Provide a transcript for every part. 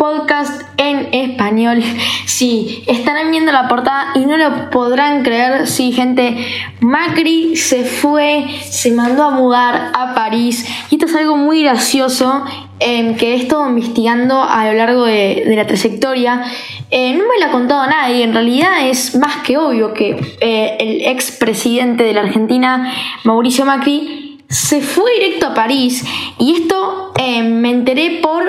podcast en español. Sí, estarán viendo la portada y no lo podrán creer. Sí, gente, Macri se fue, se mandó a mudar a París. Y esto es algo muy gracioso em, que he estado investigando a lo largo de, la trayectoria. Eh, no me lo ha contado nadie, en realidad es más que obvio que eh, el ex presidente de la Argentina, Mauricio Macri, se fue directo a París y esto em, me enteré por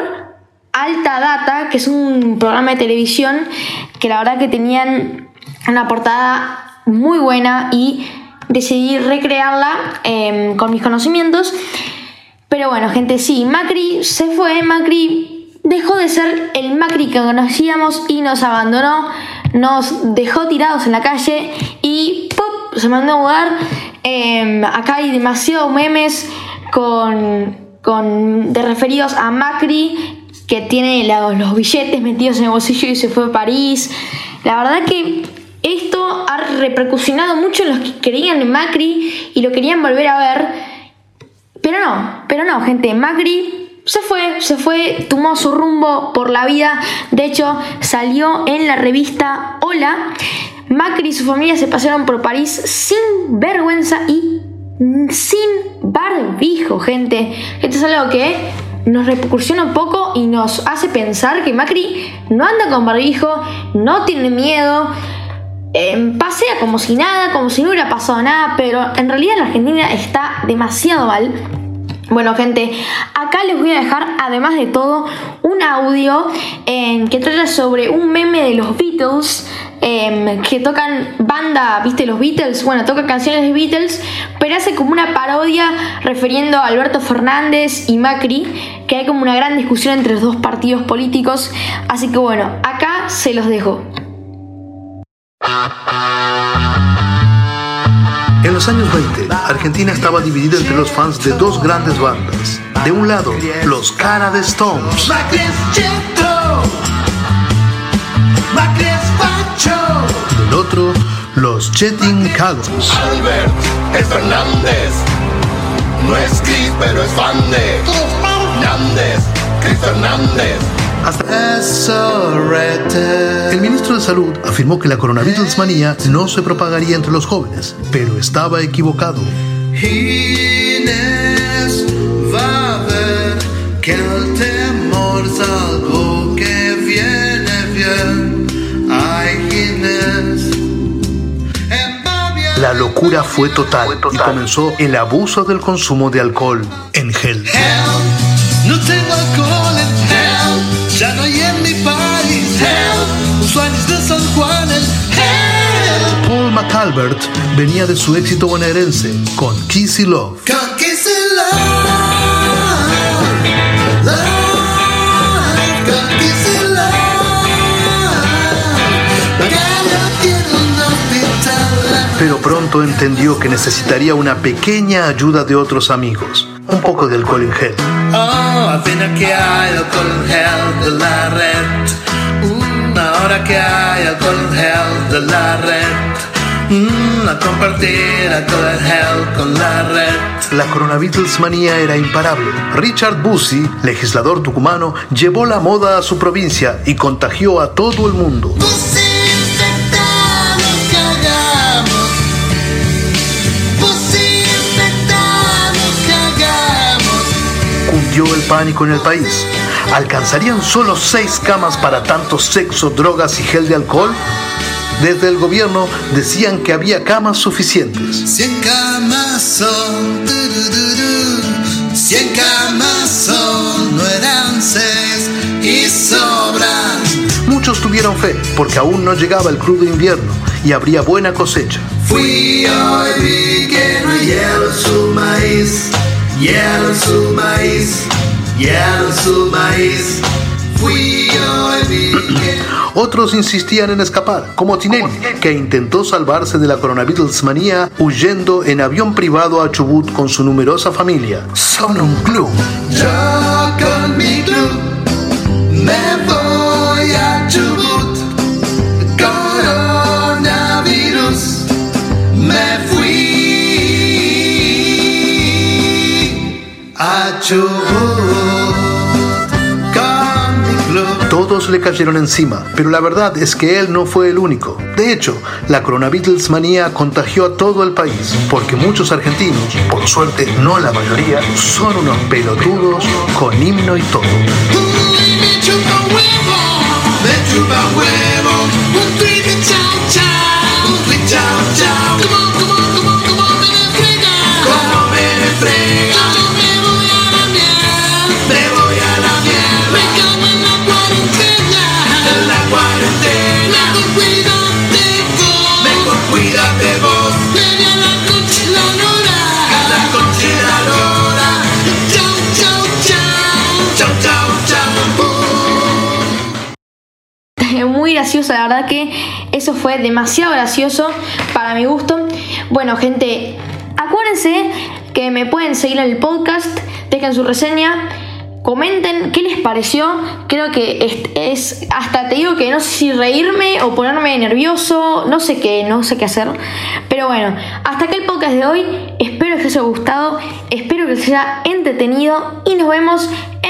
Alta Data, que es un programa de televisión que la verdad que tenían una portada muy buena y decidí recrearla em, con mis conocimientos. Pero bueno, gente, sí, Macri se fue, Macri dejó de ser el Macri que conocíamos y nos abandonó, nos dejó tirados en la calle y ¡pop! se mandó a mudar. Em, acá hay demasiados memes con, con, de referidos a Macri que tiene los, billetes metidos en el bolsillo y se fue a París. La verdad que esto ha repercusionado mucho en los que en Macri y lo querían volver a ver. Pero no, pero no, gente, Macri se fue, se fue, tomó su rumbo por la vida. De hecho, salió en la revista Hola. Macri y su familia se pasaron por París sin vergüenza y sin barbijo, gente. Esto es algo que nos repercusiona un poco y nos hace pensar que Macri no anda con barbijo, no tiene miedo, eh, pasea como si nada, como si no hubiera pasado nada, pero en realidad la Argentina está demasiado mal. Bueno, gente, acá les voy a dejar, además de todo, un audio en que trata sobre un meme de los Beatles Em, que tocan banda, viste, los Beatles, bueno, toca canciones de Beatles, pero hace como una parodia refiriendo a Alberto Fernández y Macri, que hay como una gran discusión entre los dos partidos políticos, así que bueno, acá se los dejo. En los años 20, Argentina estaba dividida entre los fans de dos grandes bandas. De un lado, los Cara de Stones. Del otro, los Chetin Cagos. Albert es Fernández. No es Chris, pero es fan de Fernández. Chris Fernández. El ministro de Salud afirmó que la coronavirus manía no se propagaría entre los jóvenes, pero estaba equivocado. Ginés va a ver que el temor es algo que viene bien. La locura fue total, y comenzó el abuso del consumo de alcohol en gel. no tengo alcohol Paul McAlbert venía de su éxito bonaerense con Kissy Love. Pero pronto entendió que necesitaría una pequeña ayuda de otros amigos. Un poco de alcohol en gel. Oh, que hay alcohol en gel de la red. Mm, ahora que hay alcohol en gel de la red. Mm, a compartir alcohol en gel con la red. La coronavirus manía era imparable. Richard Bussi, legislador tucumano, llevó la moda a su provincia y contagió a todo el mundo. dio el pánico en el país. ¿Alcanzarían solo seis camas para tanto sexo, drogas y gel de alcohol? Desde el gobierno decían que había camas suficientes. 100 camas son, 100 camas son, no eran seis y sobran. Muchos tuvieron fe porque aún no llegaba el crudo invierno y habría buena cosecha. Fui hoy vi que no hielo su maíz hielo su maíz, hielo su maíz. Fui Otros insistían en escapar, como Tinelli, que intentó salvarse de la coronavirus manía huyendo en avión privado a Chubut con su numerosa familia. Son un club. Yo con mi club me voy a Chubut. Coronavirus me a Chubut Le cayeron encima, pero la verdad es que él no fue el único. De hecho, la Corona manía contagió a todo el país, porque muchos argentinos, por suerte no la mayoría, son unos pelotudos con himno y todo. Muy gracioso, la verdad que eso fue demasiado gracioso para mi gusto. Bueno, gente, acuérdense que me pueden seguir en el podcast, dejen su reseña, comenten qué les pareció. Creo que es, hasta te digo que no sé si reírme o ponerme nervioso, no sé qué, no sé qué hacer. Pero bueno, hasta acá el podcast de hoy. Espero que os haya gustado, espero que os haya entretenido y nos vemos en